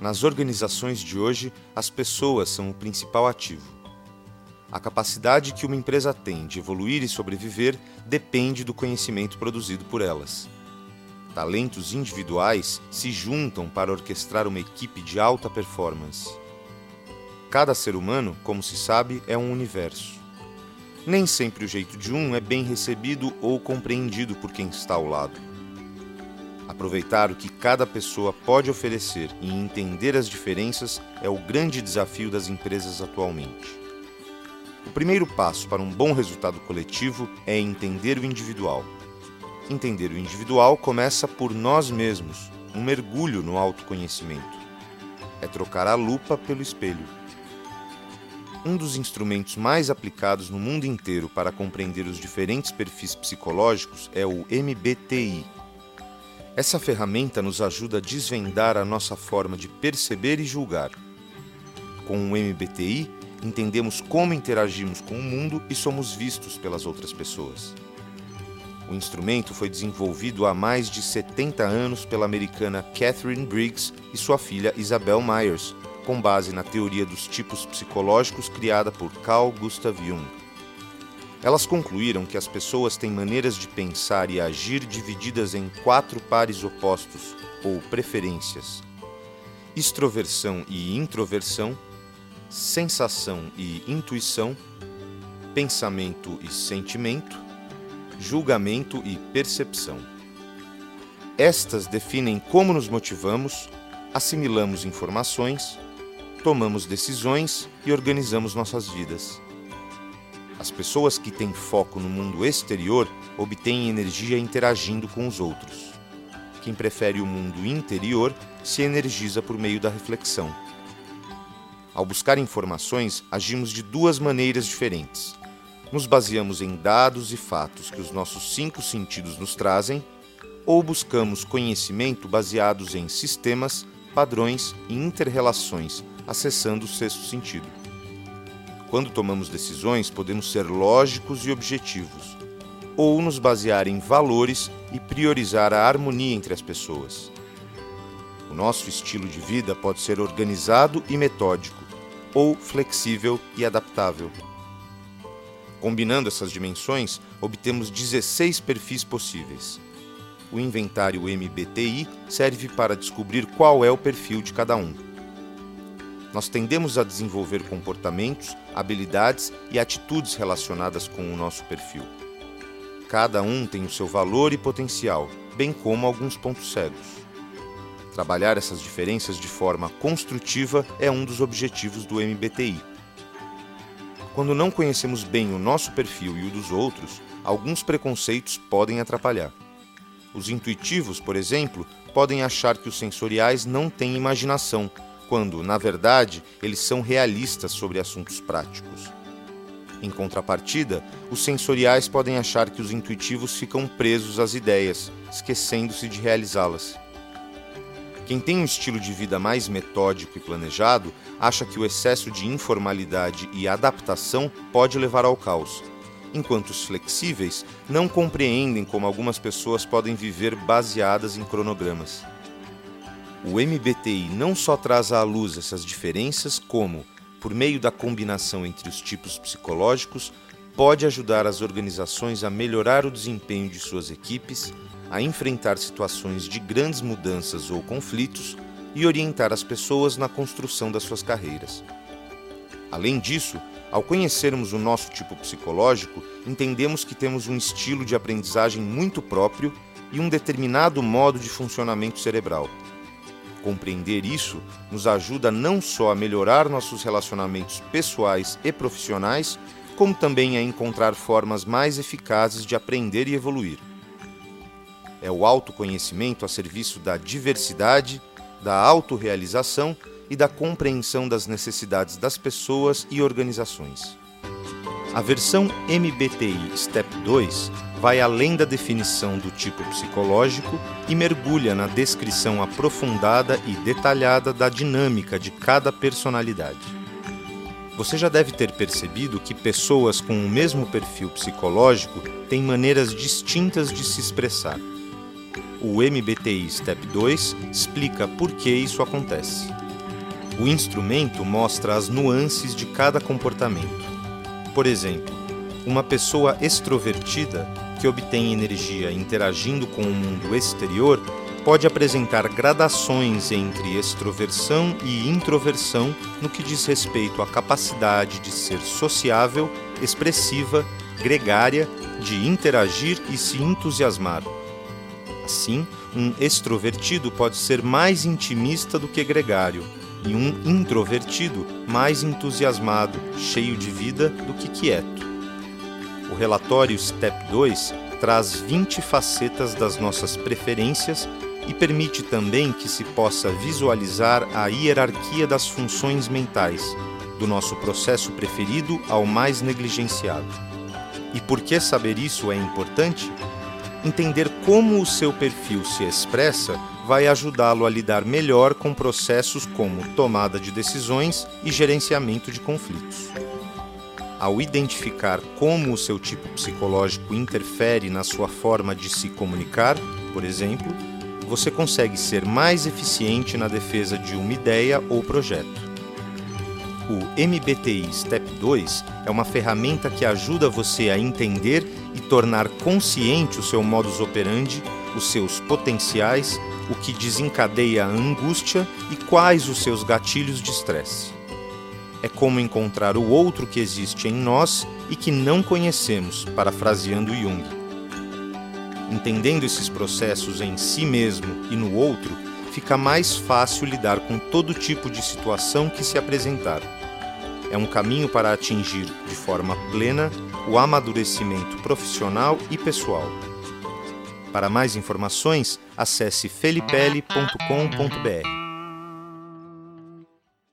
Nas organizações de hoje, as pessoas são o principal ativo. A capacidade que uma empresa tem de evoluir e sobreviver depende do conhecimento produzido por elas. Talentos individuais se juntam para orquestrar uma equipe de alta performance. Cada ser humano, como se sabe, é um universo. Nem sempre o jeito de um é bem recebido ou compreendido por quem está ao lado. Aproveitar o que cada pessoa pode oferecer e entender as diferenças é o grande desafio das empresas atualmente. O primeiro passo para um bom resultado coletivo é entender o individual. Entender o individual começa por nós mesmos, um mergulho no autoconhecimento. É trocar a lupa pelo espelho. Um dos instrumentos mais aplicados no mundo inteiro para compreender os diferentes perfis psicológicos é o MBTI essa ferramenta nos ajuda a desvendar a nossa forma de perceber e julgar. Com o MBTI, entendemos como interagimos com o mundo e somos vistos pelas outras pessoas. O instrumento foi desenvolvido há mais de 70 anos pela americana Catherine Briggs e sua filha Isabel Myers, com base na teoria dos tipos psicológicos criada por Carl Gustav Jung. Elas concluíram que as pessoas têm maneiras de pensar e agir divididas em quatro pares opostos, ou preferências: extroversão e introversão, sensação e intuição, pensamento e sentimento, julgamento e percepção. Estas definem como nos motivamos, assimilamos informações, tomamos decisões e organizamos nossas vidas. As pessoas que têm foco no mundo exterior obtêm energia interagindo com os outros. Quem prefere o mundo interior se energiza por meio da reflexão. Ao buscar informações, agimos de duas maneiras diferentes. Nos baseamos em dados e fatos que os nossos cinco sentidos nos trazem, ou buscamos conhecimento baseados em sistemas, padrões e interrelações, acessando o sexto sentido. Quando tomamos decisões, podemos ser lógicos e objetivos, ou nos basear em valores e priorizar a harmonia entre as pessoas. O nosso estilo de vida pode ser organizado e metódico, ou flexível e adaptável. Combinando essas dimensões, obtemos 16 perfis possíveis. O inventário MBTI serve para descobrir qual é o perfil de cada um nós tendemos a desenvolver comportamentos, habilidades e atitudes relacionadas com o nosso perfil. Cada um tem o seu valor e potencial, bem como alguns pontos cegos. Trabalhar essas diferenças de forma construtiva é um dos objetivos do MBTI. Quando não conhecemos bem o nosso perfil e o dos outros, alguns preconceitos podem atrapalhar. Os intuitivos, por exemplo, podem achar que os sensoriais não têm imaginação quando, na verdade, eles são realistas sobre assuntos práticos. Em contrapartida, os sensoriais podem achar que os intuitivos ficam presos às ideias, esquecendo-se de realizá-las. Quem tem um estilo de vida mais metódico e planejado acha que o excesso de informalidade e adaptação pode levar ao caos, enquanto os flexíveis não compreendem como algumas pessoas podem viver baseadas em cronogramas. O MBTI não só traz à luz essas diferenças, como, por meio da combinação entre os tipos psicológicos, pode ajudar as organizações a melhorar o desempenho de suas equipes, a enfrentar situações de grandes mudanças ou conflitos e orientar as pessoas na construção das suas carreiras. Além disso, ao conhecermos o nosso tipo psicológico, entendemos que temos um estilo de aprendizagem muito próprio e um determinado modo de funcionamento cerebral. Compreender isso nos ajuda não só a melhorar nossos relacionamentos pessoais e profissionais, como também a encontrar formas mais eficazes de aprender e evoluir. É o autoconhecimento a serviço da diversidade, da autorrealização e da compreensão das necessidades das pessoas e organizações. A versão MBTI Step 2 vai além da definição do tipo psicológico e mergulha na descrição aprofundada e detalhada da dinâmica de cada personalidade. Você já deve ter percebido que pessoas com o mesmo perfil psicológico têm maneiras distintas de se expressar. O MBTI Step 2 explica por que isso acontece. O instrumento mostra as nuances de cada comportamento. Por exemplo, uma pessoa extrovertida que obtém energia interagindo com o mundo exterior pode apresentar gradações entre extroversão e introversão no que diz respeito à capacidade de ser sociável, expressiva, gregária, de interagir e se entusiasmar. Assim, um extrovertido pode ser mais intimista do que gregário, e um introvertido mais entusiasmado, cheio de vida do que quieto. O relatório STEP 2 traz 20 facetas das nossas preferências e permite também que se possa visualizar a hierarquia das funções mentais, do nosso processo preferido ao mais negligenciado. E por que saber isso é importante? Entender como o seu perfil se expressa vai ajudá-lo a lidar melhor com processos como tomada de decisões e gerenciamento de conflitos. Ao identificar como o seu tipo psicológico interfere na sua forma de se comunicar, por exemplo, você consegue ser mais eficiente na defesa de uma ideia ou projeto. O MBTI Step 2 é uma ferramenta que ajuda você a entender e tornar consciente o seu modus operandi, os seus potenciais, o que desencadeia a angústia e quais os seus gatilhos de estresse. É como encontrar o outro que existe em nós e que não conhecemos, parafraseando Jung. Entendendo esses processos em si mesmo e no outro, fica mais fácil lidar com todo tipo de situação que se apresentar é um caminho para atingir de forma plena o amadurecimento profissional e pessoal. Para mais informações, acesse felipele.com.br.